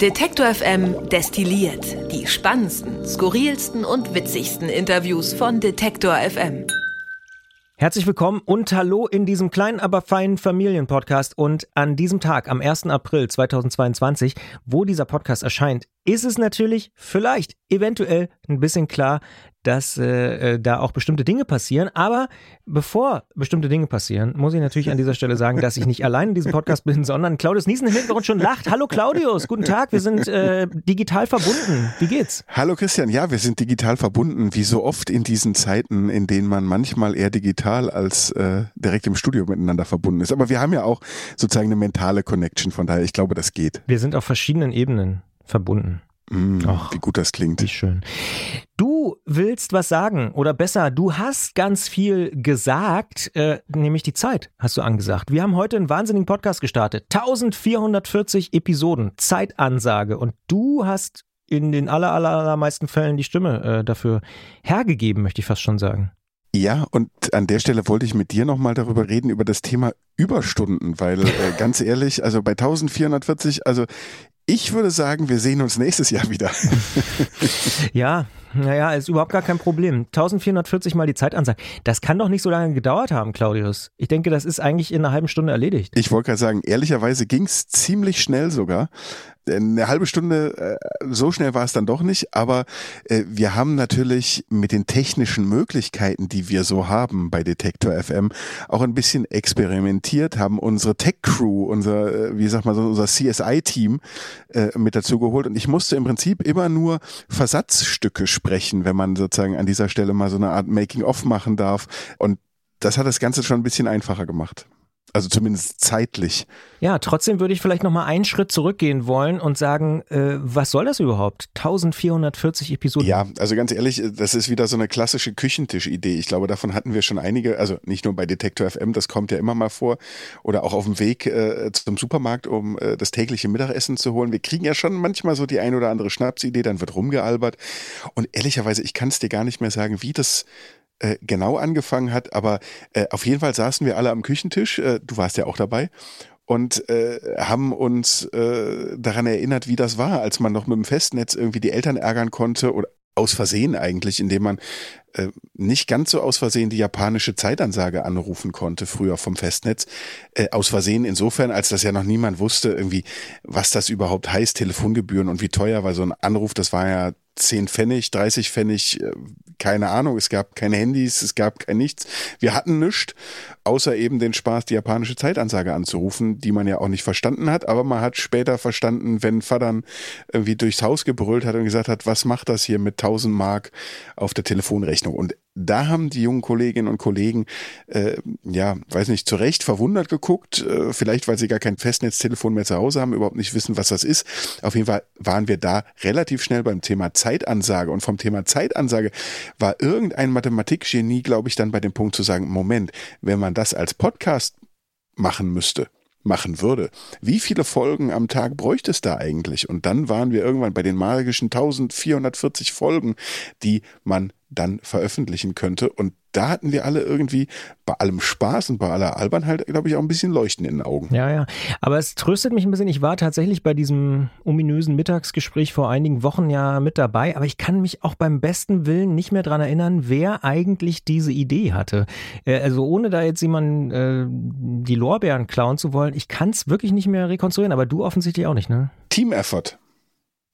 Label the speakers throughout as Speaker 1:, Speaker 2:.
Speaker 1: Detektor FM destilliert die spannendsten, skurrilsten und witzigsten Interviews von Detektor FM.
Speaker 2: Herzlich willkommen und hallo in diesem kleinen, aber feinen Familienpodcast. Und an diesem Tag, am 1. April 2022, wo dieser Podcast erscheint, ist es natürlich vielleicht eventuell ein bisschen klar, dass äh, äh, da auch bestimmte Dinge passieren. Aber bevor bestimmte Dinge passieren, muss ich natürlich an dieser Stelle sagen, dass ich nicht allein in diesem Podcast bin, sondern Claudius Niesen im Hintergrund schon lacht. Hallo Claudius, guten Tag, wir sind äh, digital verbunden. Wie geht's?
Speaker 3: Hallo Christian, ja, wir sind digital verbunden, wie so oft in diesen Zeiten, in denen man manchmal eher digital als äh, direkt im Studio miteinander verbunden ist. Aber wir haben ja auch sozusagen eine mentale Connection, von daher, ich glaube, das geht.
Speaker 2: Wir sind auf verschiedenen Ebenen verbunden.
Speaker 3: Mm, Ach, wie gut das klingt.
Speaker 2: Wie schön. Du willst was sagen oder besser, du hast ganz viel gesagt, äh, nämlich die Zeit hast du angesagt. Wir haben heute einen wahnsinnigen Podcast gestartet. 1440 Episoden, Zeitansage und du hast in den aller, aller, allermeisten Fällen die Stimme äh, dafür hergegeben, möchte ich fast schon sagen.
Speaker 3: Ja, und an der Stelle wollte ich mit dir nochmal darüber reden, über das Thema Überstunden, weil äh, ganz ehrlich, also bei 1440, also ich würde sagen, wir sehen uns nächstes Jahr wieder.
Speaker 2: ja, naja, ist überhaupt gar kein Problem. 1440 mal die Zeitansage. Das kann doch nicht so lange gedauert haben, Claudius. Ich denke, das ist eigentlich in einer halben Stunde erledigt.
Speaker 3: Ich wollte gerade sagen, ehrlicherweise ging es ziemlich schnell sogar eine halbe Stunde, äh, so schnell war es dann doch nicht, aber äh, wir haben natürlich mit den technischen Möglichkeiten, die wir so haben bei Detektor FM, auch ein bisschen experimentiert, haben unsere Tech-Crew, unser, äh, wie sagt man so, unser CSI-Team mit dazu geholt. Und ich musste im Prinzip immer nur Versatzstücke sprechen, wenn man sozusagen an dieser Stelle mal so eine Art Making-of machen darf. Und das hat das Ganze schon ein bisschen einfacher gemacht. Also zumindest zeitlich.
Speaker 2: Ja, trotzdem würde ich vielleicht nochmal einen Schritt zurückgehen wollen und sagen, äh, was soll das überhaupt? 1440 Episoden.
Speaker 3: Ja, also ganz ehrlich, das ist wieder so eine klassische Küchentisch-Idee. Ich glaube, davon hatten wir schon einige, also nicht nur bei Detektor FM, das kommt ja immer mal vor, oder auch auf dem Weg äh, zum Supermarkt, um äh, das tägliche Mittagessen zu holen. Wir kriegen ja schon manchmal so die ein oder andere Schnapsidee, dann wird rumgealbert. Und ehrlicherweise, ich kann es dir gar nicht mehr sagen, wie das äh, genau angefangen hat, aber äh, auf jeden Fall saßen wir alle am Küchentisch, äh, du warst ja auch dabei, und äh, haben uns äh, daran erinnert, wie das war, als man noch mit dem Festnetz irgendwie die Eltern ärgern konnte oder aus Versehen eigentlich, indem man äh, nicht ganz so aus Versehen die japanische Zeitansage anrufen konnte, früher vom Festnetz. Äh, aus Versehen insofern, als das ja noch niemand wusste, irgendwie, was das überhaupt heißt, Telefongebühren und wie teuer, weil so ein Anruf, das war ja 10 Pfennig, 30 Pfennig, äh, keine Ahnung, es gab keine Handys, es gab kein nichts. Wir hatten nichts, außer eben den Spaß, die japanische Zeitansage anzurufen, die man ja auch nicht verstanden hat, aber man hat später verstanden, wenn Vater irgendwie durchs Haus gebrüllt hat und gesagt hat, was macht das hier mit 1000 Mark auf der Telefonrechnung? Und da haben die jungen Kolleginnen und Kollegen, äh, ja, weiß nicht, zu Recht verwundert geguckt, äh, vielleicht weil sie gar kein Festnetztelefon mehr zu Hause haben, überhaupt nicht wissen, was das ist. Auf jeden Fall waren wir da relativ schnell beim Thema Zeitansage und vom Thema Zeitansage war irgendein Mathematikgenie, glaube ich, dann bei dem Punkt zu sagen, Moment, wenn man das als Podcast machen müsste, machen würde. Wie viele Folgen am Tag bräuchte es da eigentlich? Und dann waren wir irgendwann bei den magischen 1440 Folgen, die man dann veröffentlichen könnte. Und da hatten wir alle irgendwie bei allem Spaß und bei aller Albernheit, glaube ich, auch ein bisschen Leuchten in den Augen.
Speaker 2: Ja, ja. Aber es tröstet mich ein bisschen. Ich war tatsächlich bei diesem ominösen Mittagsgespräch vor einigen Wochen ja mit dabei, aber ich kann mich auch beim besten Willen nicht mehr dran erinnern, wer eigentlich diese Idee hatte. Äh, also ohne da jetzt jemanden äh, die Lorbeeren klauen zu wollen, ich kann es wirklich nicht mehr rekonstruieren, aber du offensichtlich auch nicht, ne?
Speaker 3: Team Effort.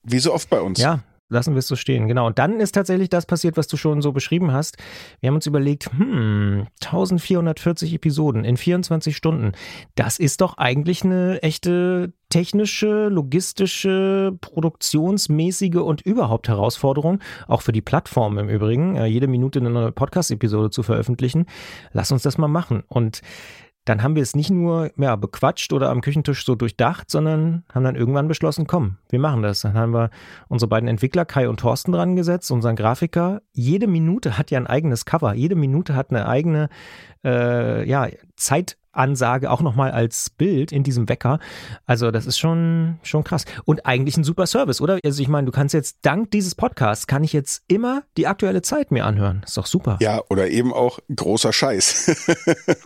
Speaker 3: Wie so oft bei uns.
Speaker 2: Ja, lassen wir es so stehen. Genau. Und dann ist tatsächlich das passiert, was du schon so beschrieben hast. Wir haben uns überlegt, hm, 1440 Episoden in 24 Stunden. Das ist doch eigentlich eine echte technische, logistische, produktionsmäßige und überhaupt Herausforderung, auch für die Plattform im Übrigen, äh, jede Minute eine neue Podcast-Episode zu veröffentlichen. Lass uns das mal machen. Und dann haben wir es nicht nur ja, bequatscht oder am Küchentisch so durchdacht, sondern haben dann irgendwann beschlossen, komm, wir machen das. Dann haben wir unsere beiden Entwickler Kai und Thorsten dran gesetzt, unseren Grafiker. Jede Minute hat ja ein eigenes Cover, jede Minute hat eine eigene äh, ja, Zeit Ansage auch nochmal als Bild in diesem Wecker. Also das ist schon, schon krass. Und eigentlich ein super Service, oder? Also ich meine, du kannst jetzt dank dieses Podcasts, kann ich jetzt immer die aktuelle Zeit mir anhören. Ist doch super.
Speaker 3: Ja, oder eben auch großer Scheiß.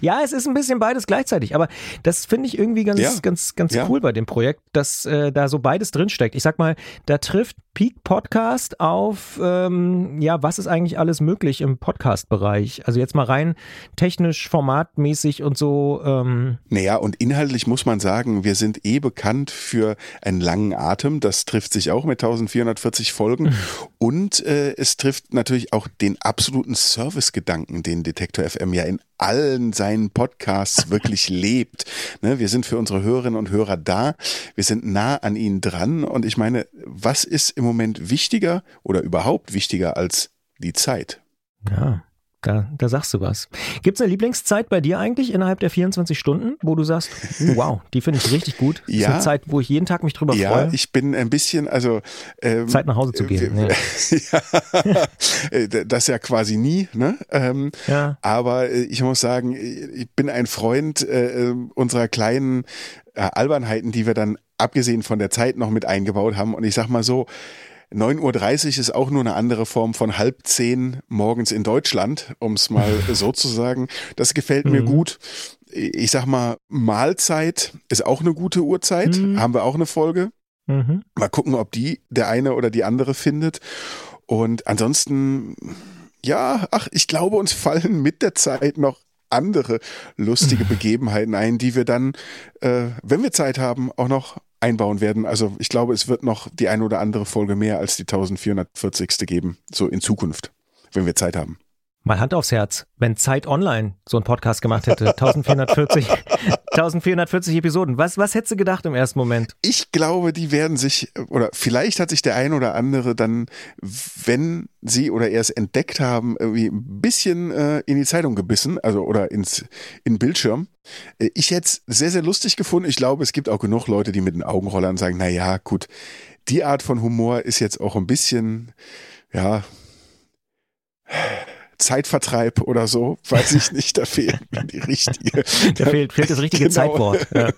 Speaker 2: ja, es ist ein bisschen beides gleichzeitig, aber das finde ich irgendwie ganz, ja. ganz, ganz ja. cool bei dem Projekt, dass äh, da so beides drinsteckt. Ich sag mal, da trifft Peak Podcast auf, ähm, ja, was ist eigentlich alles möglich im Podcast-Bereich? Also jetzt mal rein technisch, formatmäßig und so. Ähm.
Speaker 3: Naja, und inhaltlich muss man sagen, wir sind eh bekannt für einen langen Atem. Das trifft sich auch mit 1440 Folgen. und äh, es trifft natürlich auch den absoluten Service-Gedanken, den Detektor FM ja in allen seinen Podcasts wirklich lebt. Ne, wir sind für unsere Hörerinnen und Hörer da. Wir sind nah an ihnen dran. Und ich meine, was ist im Moment wichtiger oder überhaupt wichtiger als die Zeit?
Speaker 2: Ja. Da, da sagst du was. Gibt es eine Lieblingszeit bei dir eigentlich innerhalb der 24 Stunden, wo du sagst, wow, die finde ich richtig gut? Das ja. ist eine Zeit, wo ich jeden Tag mich drüber
Speaker 3: ja,
Speaker 2: freue.
Speaker 3: Ja, ich bin ein bisschen, also
Speaker 2: ähm, Zeit nach Hause zu gehen.
Speaker 3: Äh, ja. Äh, das ja quasi nie, ne? Ähm, ja. Aber äh, ich muss sagen, ich bin ein Freund äh, unserer kleinen äh, Albernheiten, die wir dann abgesehen von der Zeit noch mit eingebaut haben. Und ich sag mal so, 9.30 Uhr ist auch nur eine andere Form von halb zehn morgens in Deutschland, um es mal so zu sagen. Das gefällt mir mhm. gut. Ich sag mal, Mahlzeit ist auch eine gute Uhrzeit. Mhm. Haben wir auch eine Folge. Mhm. Mal gucken, ob die der eine oder die andere findet. Und ansonsten, ja, ach, ich glaube, uns fallen mit der Zeit noch andere lustige Begebenheiten ein, die wir dann, äh, wenn wir Zeit haben, auch noch einbauen werden. Also ich glaube, es wird noch die ein oder andere Folge mehr als die 1440. geben, so in Zukunft, wenn wir Zeit haben.
Speaker 2: Mal Hand aufs Herz, wenn Zeit Online so einen Podcast gemacht hätte, 1440, 1440 Episoden, was, was hättest du gedacht im ersten Moment?
Speaker 3: Ich glaube, die werden sich, oder vielleicht hat sich der ein oder andere dann, wenn sie oder er es entdeckt haben, irgendwie ein bisschen äh, in die Zeitung gebissen, also oder ins in Bildschirm. Äh, ich hätte es sehr, sehr lustig gefunden. Ich glaube, es gibt auch genug Leute, die mit den Augenrollern sagen, na ja, gut, die Art von Humor ist jetzt auch ein bisschen, ja, Zeitvertreib oder so, weiß ich nicht, da fehlt die richtige.
Speaker 2: Da fehlt, fehlt das richtige genau. Zeitwort. Ja.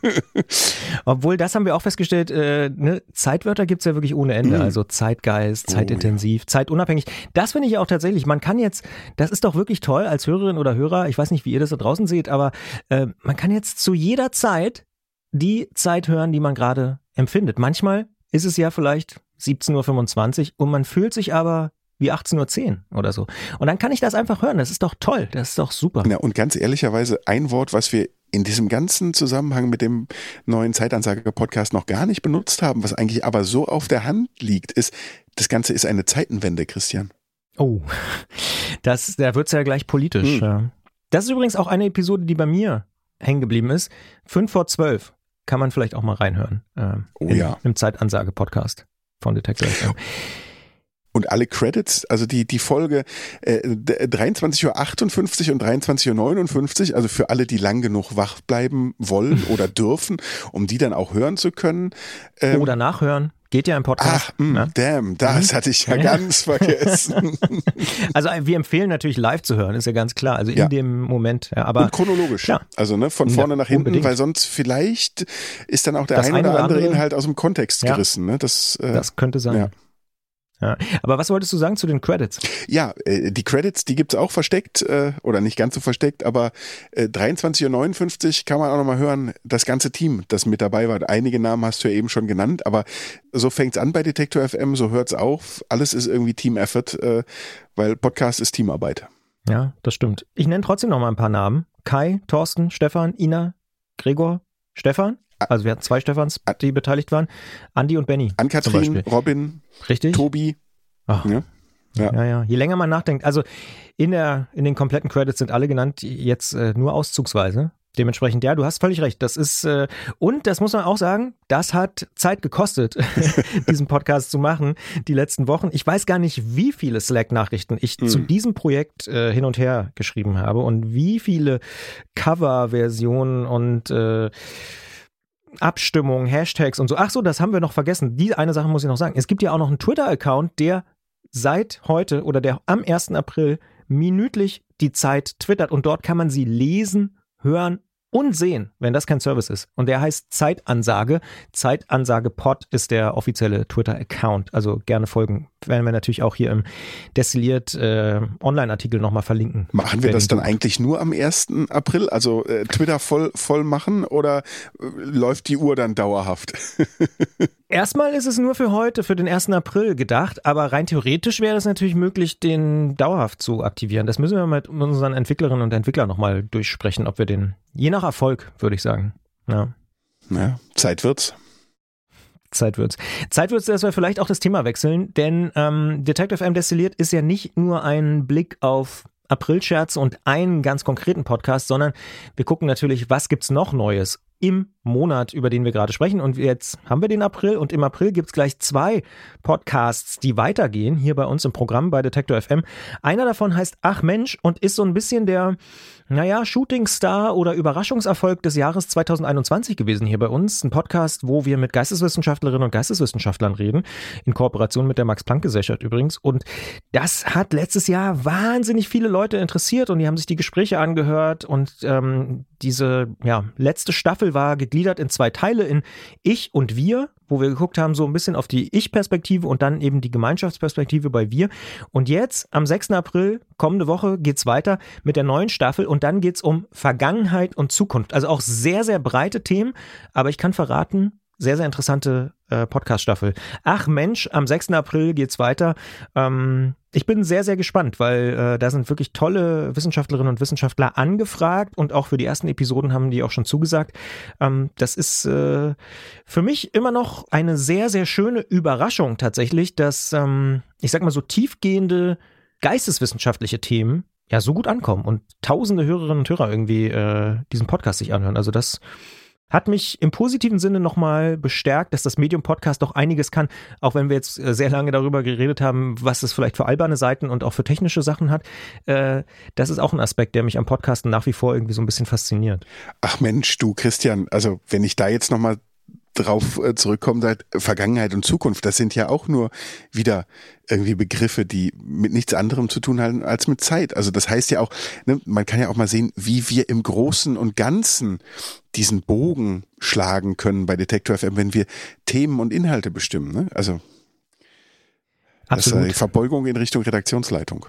Speaker 2: Obwohl, das haben wir auch festgestellt, äh, ne, Zeitwörter gibt's ja wirklich ohne Ende. Mhm. Also Zeitgeist, zeitintensiv, oh, ja. zeitunabhängig. Das finde ich auch tatsächlich, man kann jetzt, das ist doch wirklich toll als Hörerin oder Hörer, ich weiß nicht, wie ihr das da draußen seht, aber äh, man kann jetzt zu jeder Zeit die Zeit hören, die man gerade empfindet. Manchmal ist es ja vielleicht 17.25 Uhr und man fühlt sich aber wie 18.10 Uhr oder so. Und dann kann ich das einfach hören. Das ist doch toll. Das ist doch super.
Speaker 3: Ja, und ganz ehrlicherweise, ein Wort, was wir in diesem ganzen Zusammenhang mit dem neuen Zeitansager-Podcast noch gar nicht benutzt haben, was eigentlich aber so auf der Hand liegt, ist, das Ganze ist eine Zeitenwende, Christian.
Speaker 2: Oh, das, da wird's ja gleich politisch. Hm. Das ist übrigens auch eine Episode, die bei mir hängen geblieben ist. Fünf vor zwölf kann man vielleicht auch mal reinhören. Äh, oh in, ja. Im Zeitansage-Podcast von Detector FM.
Speaker 3: Und alle Credits, also die, die Folge äh, 23.58 Uhr und 23.59 Uhr, also für alle, die lang genug wach bleiben wollen oder dürfen, um die dann auch hören zu können.
Speaker 2: Ähm, oder nachhören. Geht ja im Podcast.
Speaker 3: Ach, mh, mm, ja? damn, das mhm. hatte ich ja, ja. ganz vergessen.
Speaker 2: also wir empfehlen natürlich live zu hören, ist ja ganz klar. Also in ja. dem Moment. Ja, aber
Speaker 3: Und chronologisch. Ja. Also ne, von vorne nach hinten, unbedingt. weil sonst vielleicht ist dann auch der das ein oder andere, Inhalt aus dem Kontext gerissen. Ne?
Speaker 2: Das, äh, das könnte sein. Ja. Aber was wolltest du sagen zu den Credits?
Speaker 3: Ja, äh, die Credits, die gibt's auch versteckt äh, oder nicht ganz so versteckt, aber äh, 23.59 Uhr kann man auch nochmal hören, das ganze Team, das mit dabei war. Einige Namen hast du ja eben schon genannt, aber so fängt's an bei Detektor FM, so hört's auf. Alles ist irgendwie Team-Effort, äh, weil Podcast ist Teamarbeit.
Speaker 2: Ja, das stimmt. Ich nenne trotzdem noch mal ein paar Namen. Kai, Thorsten, Stefan, Ina, Gregor, Stefan. Also wir hatten zwei Stefans, die beteiligt waren. Andi und Benny.
Speaker 3: Ann-Kathrin, Robin,
Speaker 2: Richtig?
Speaker 3: Tobi.
Speaker 2: Ach. Ja. Ja. ja, ja. Je länger man nachdenkt, also in, der, in den kompletten Credits sind alle genannt, jetzt äh, nur auszugsweise. Dementsprechend, ja, du hast völlig recht. Das ist, äh, und das muss man auch sagen, das hat Zeit gekostet, diesen Podcast zu machen, die letzten Wochen. Ich weiß gar nicht, wie viele Slack-Nachrichten ich mhm. zu diesem Projekt äh, hin und her geschrieben habe und wie viele Cover-Versionen und äh, Abstimmungen, Hashtags und so. Ach so, das haben wir noch vergessen. Die eine Sache muss ich noch sagen. Es gibt ja auch noch einen Twitter-Account, der seit heute oder der am 1. April minütlich die Zeit twittert und dort kann man sie lesen, hören und sehen, wenn das kein Service ist. Und der heißt Zeitansage. Zeitansage Pod ist der offizielle Twitter-Account. Also gerne folgen. Werden wir natürlich auch hier im Destilliert äh, Online-Artikel nochmal verlinken.
Speaker 3: Machen wir das dann eigentlich nur am 1. April? Also äh, Twitter voll, voll machen oder äh, läuft die Uhr dann dauerhaft?
Speaker 2: Erstmal ist es nur für heute, für den 1. April gedacht, aber rein theoretisch wäre es natürlich möglich, den dauerhaft zu aktivieren. Das müssen wir mit unseren Entwicklerinnen und Entwicklern nochmal durchsprechen, ob wir den, je nach Erfolg, würde ich sagen. Ja.
Speaker 3: ja, Zeit wird's.
Speaker 2: Zeit wird's. Zeit wird's, dass wir vielleicht auch das Thema wechseln, denn ähm, Detective M Destilliert ist ja nicht nur ein Blick auf Aprilscherz und einen ganz konkreten Podcast, sondern wir gucken natürlich, was gibt's noch Neues im Monat, über den wir gerade sprechen. Und jetzt haben wir den April und im April gibt es gleich zwei Podcasts, die weitergehen, hier bei uns im Programm bei Detektor FM. Einer davon heißt Ach Mensch und ist so ein bisschen der, naja, Shootingstar oder Überraschungserfolg des Jahres 2021 gewesen hier bei uns. Ein Podcast, wo wir mit Geisteswissenschaftlerinnen und Geisteswissenschaftlern reden, in Kooperation mit der Max-Planck-Gesellschaft übrigens. Und das hat letztes Jahr wahnsinnig viele Leute interessiert und die haben sich die Gespräche angehört und ähm, diese ja, letzte Staffel war gegliedert in zwei Teile, in Ich und Wir, wo wir geguckt haben, so ein bisschen auf die Ich-Perspektive und dann eben die Gemeinschaftsperspektive bei Wir. Und jetzt, am 6. April, kommende Woche, geht's weiter mit der neuen Staffel und dann geht's um Vergangenheit und Zukunft. Also auch sehr, sehr breite Themen, aber ich kann verraten, sehr, sehr interessante äh, Podcast-Staffel. Ach Mensch, am 6. April geht's weiter. Ähm, ich bin sehr, sehr gespannt, weil äh, da sind wirklich tolle Wissenschaftlerinnen und Wissenschaftler angefragt und auch für die ersten Episoden haben die auch schon zugesagt. Ähm, das ist äh, für mich immer noch eine sehr, sehr schöne Überraschung tatsächlich, dass, ähm, ich sag mal, so tiefgehende geisteswissenschaftliche Themen ja so gut ankommen und tausende Hörerinnen und Hörer irgendwie äh, diesen Podcast sich anhören. Also das hat mich im positiven Sinne nochmal bestärkt, dass das Medium Podcast doch einiges kann, auch wenn wir jetzt äh, sehr lange darüber geredet haben, was es vielleicht für alberne Seiten und auch für technische Sachen hat. Äh, das ist auch ein Aspekt, der mich am Podcasten nach wie vor irgendwie so ein bisschen fasziniert.
Speaker 3: Ach Mensch, du Christian, also wenn ich da jetzt nochmal drauf äh, zurückkommen seid, Vergangenheit und Zukunft, das sind ja auch nur wieder irgendwie Begriffe, die mit nichts anderem zu tun haben als mit Zeit. Also das heißt ja auch, ne, man kann ja auch mal sehen, wie wir im Großen und Ganzen diesen Bogen schlagen können bei Detektor FM, wenn wir Themen und Inhalte bestimmen. Ne? Also Absolut. Das ist Verbeugung in Richtung Redaktionsleitung.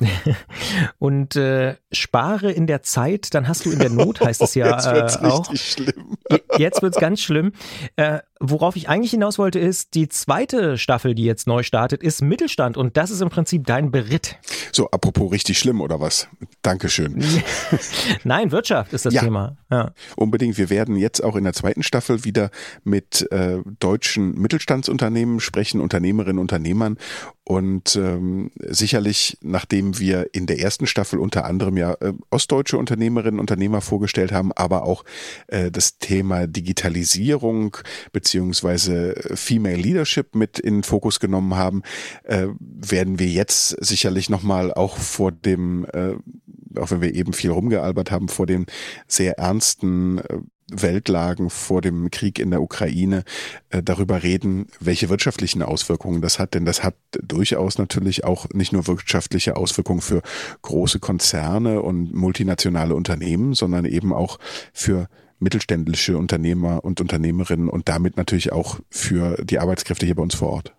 Speaker 2: und äh, spare in der Zeit, dann hast du in der Not, heißt es ja
Speaker 3: Jetzt wird's
Speaker 2: äh, auch.
Speaker 3: Schlimm.
Speaker 2: Jetzt wird's ganz schlimm. Äh, worauf ich eigentlich hinaus wollte, ist, die zweite Staffel, die jetzt neu startet, ist Mittelstand und das ist im Prinzip dein Beritt.
Speaker 3: So, apropos richtig schlimm oder was? Dankeschön.
Speaker 2: Nein, Wirtschaft ist das
Speaker 3: ja,
Speaker 2: Thema. Ja.
Speaker 3: Unbedingt. Wir werden jetzt auch in der zweiten Staffel wieder mit äh, deutschen Mittelstandsunternehmen sprechen, Unternehmerinnen, Unternehmern und ähm, sicherlich, nachdem wir in der ersten Staffel unter anderem ja äh, ostdeutsche Unternehmerinnen, Unternehmer vorgestellt haben, aber auch äh, das Thema Digitalisierung beziehungsweise Female Leadership mit in den Fokus genommen haben, äh, werden wir jetzt sicherlich nochmal auch vor dem, äh, auch wenn wir eben viel rumgealbert haben, vor den sehr ernsten äh, Weltlagen vor dem Krieg in der Ukraine äh, darüber reden, welche wirtschaftlichen Auswirkungen das hat. Denn das hat durchaus natürlich auch nicht nur wirtschaftliche Auswirkungen für große Konzerne und multinationale Unternehmen, sondern eben auch für mittelständische Unternehmer und Unternehmerinnen und damit natürlich auch für die Arbeitskräfte hier bei uns vor Ort.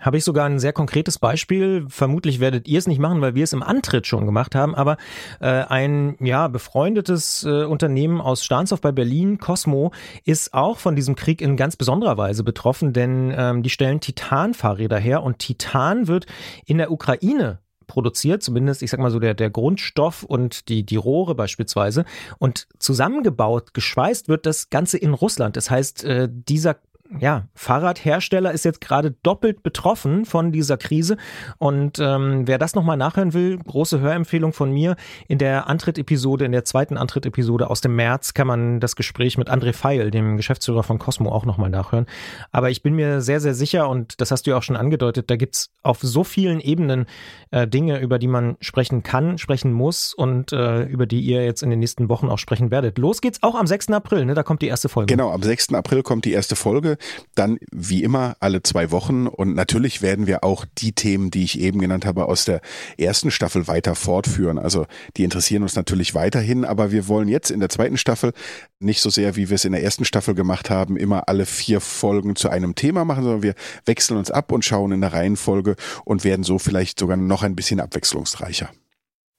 Speaker 2: Habe ich sogar ein sehr konkretes Beispiel. Vermutlich werdet ihr es nicht machen, weil wir es im Antritt schon gemacht haben. Aber äh, ein ja befreundetes äh, Unternehmen aus Stahnsdorf bei Berlin, Cosmo, ist auch von diesem Krieg in ganz besonderer Weise betroffen, denn ähm, die stellen Titan-Fahrräder her und Titan wird in der Ukraine produziert, zumindest, ich sag mal so, der, der Grundstoff und die, die Rohre beispielsweise. Und zusammengebaut, geschweißt wird das Ganze in Russland. Das heißt, äh, dieser ja, Fahrradhersteller ist jetzt gerade doppelt betroffen von dieser Krise. Und ähm, wer das nochmal nachhören will, große Hörempfehlung von mir. In der Antritt-Episode, in der zweiten Antritt-Episode aus dem März kann man das Gespräch mit André Feil, dem Geschäftsführer von Cosmo, auch nochmal nachhören. Aber ich bin mir sehr, sehr sicher, und das hast du ja auch schon angedeutet, da gibt's auf so vielen Ebenen äh, Dinge, über die man sprechen kann, sprechen muss und äh, über die ihr jetzt in den nächsten Wochen auch sprechen werdet. Los geht's auch am 6. April, ne? Da kommt die erste Folge.
Speaker 3: Genau, am 6. April kommt die erste Folge. Dann wie immer alle zwei Wochen und natürlich werden wir auch die Themen, die ich eben genannt habe, aus der ersten Staffel weiter fortführen. Also die interessieren uns natürlich weiterhin, aber wir wollen jetzt in der zweiten Staffel nicht so sehr, wie wir es in der ersten Staffel gemacht haben, immer alle vier Folgen zu einem Thema machen, sondern wir wechseln uns ab und schauen in der Reihenfolge und werden so vielleicht sogar noch ein bisschen abwechslungsreicher.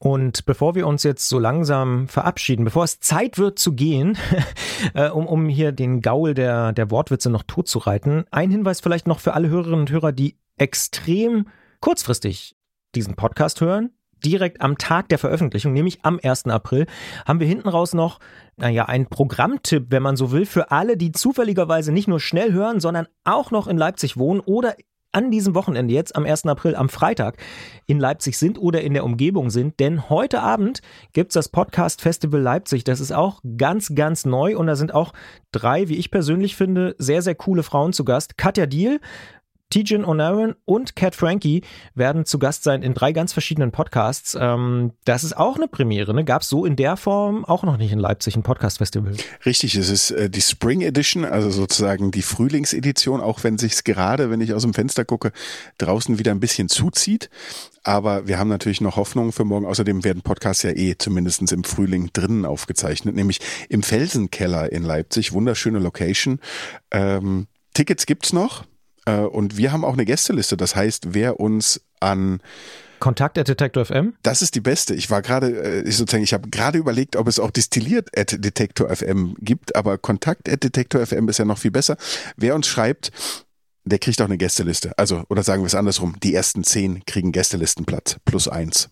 Speaker 2: Und bevor wir uns jetzt so langsam verabschieden, bevor es Zeit wird zu gehen, äh, um, um hier den Gaul der, der Wortwitze noch totzureiten, ein Hinweis vielleicht noch für alle Hörerinnen und Hörer, die extrem kurzfristig diesen Podcast hören. Direkt am Tag der Veröffentlichung, nämlich am 1. April, haben wir hinten raus noch, naja, einen Programmtipp, wenn man so will, für alle, die zufälligerweise nicht nur schnell hören, sondern auch noch in Leipzig wohnen oder an diesem Wochenende, jetzt am 1. April, am Freitag, in Leipzig sind oder in der Umgebung sind. Denn heute Abend gibt's das Podcast Festival Leipzig. Das ist auch ganz, ganz neu und da sind auch drei, wie ich persönlich finde, sehr, sehr coole Frauen zu Gast. Katja Diel, Tijan O'Naran und Cat Frankie werden zu Gast sein in drei ganz verschiedenen Podcasts. Ähm, das ist auch eine Premiere, ne? Gab es so in der Form auch noch nicht in Leipzig ein Podcast-Festival.
Speaker 3: Richtig, es ist äh, die Spring Edition, also sozusagen die Frühlingsedition, auch wenn sich's gerade, wenn ich aus dem Fenster gucke, draußen wieder ein bisschen zuzieht. Aber wir haben natürlich noch Hoffnung für morgen. Außerdem werden Podcasts ja eh zumindestens im Frühling drinnen aufgezeichnet, nämlich im Felsenkeller in Leipzig. Wunderschöne Location. Ähm, Tickets gibt's noch. Äh, und wir haben auch eine Gästeliste. Das heißt, wer uns an
Speaker 2: Kontakt at Detektor FM?
Speaker 3: Das ist die beste. Ich war gerade, äh, ich sozusagen, ich habe gerade überlegt, ob es auch destilliert at Detektor FM gibt, aber Kontakt at Detektor FM ist ja noch viel besser. Wer uns schreibt, der kriegt auch eine Gästeliste. Also, oder sagen wir es andersrum, die ersten zehn kriegen Gästelistenplatz plus eins.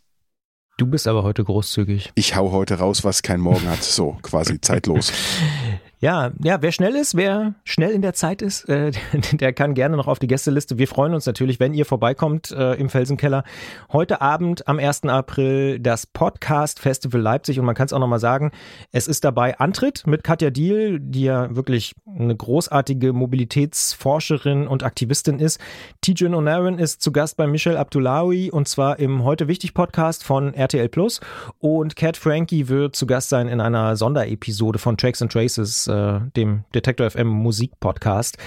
Speaker 2: Du bist aber heute großzügig.
Speaker 3: Ich hau heute raus, was kein Morgen hat. So, quasi zeitlos.
Speaker 2: Ja, ja, wer schnell ist, wer schnell in der Zeit ist, äh, der kann gerne noch auf die Gästeliste. Wir freuen uns natürlich, wenn ihr vorbeikommt äh, im Felsenkeller. Heute Abend am 1. April das Podcast Festival Leipzig und man kann es auch nochmal sagen, es ist dabei Antritt mit Katja Diel, die ja wirklich eine großartige Mobilitätsforscherin und Aktivistin ist. Tijan O'Naran ist zu Gast bei Michel Abdullahi und zwar im Heute Wichtig Podcast von RTL Plus und Cat Frankie wird zu Gast sein in einer Sonderepisode von Tracks and Traces äh, dem Detektor FM Musik Podcast.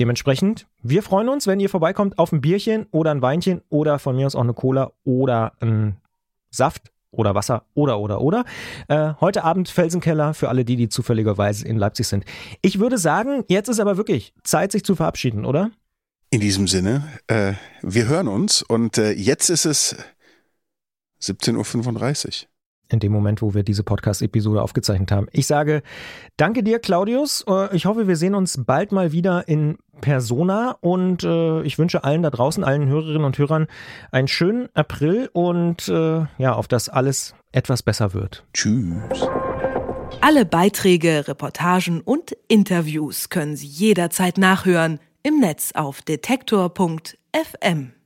Speaker 2: Dementsprechend, wir freuen uns, wenn ihr vorbeikommt auf ein Bierchen oder ein Weinchen oder von mir aus auch eine Cola oder ein Saft oder Wasser oder oder oder. Äh, heute Abend Felsenkeller für alle die, die zufälligerweise in Leipzig sind. Ich würde sagen, jetzt ist aber wirklich Zeit, sich zu verabschieden, oder?
Speaker 3: In diesem Sinne, äh, wir hören uns und äh, jetzt ist es 17.35 Uhr
Speaker 2: in dem Moment, wo wir diese Podcast-Episode aufgezeichnet haben. Ich sage danke dir, Claudius. Äh, ich hoffe, wir sehen uns bald mal wieder in Persona und äh, ich wünsche allen da draußen, allen Hörerinnen und Hörern einen schönen April und äh, ja, auf das alles etwas besser wird.
Speaker 3: Tschüss.
Speaker 1: Alle Beiträge, Reportagen und Interviews können Sie jederzeit nachhören im Netz auf detektor.fm.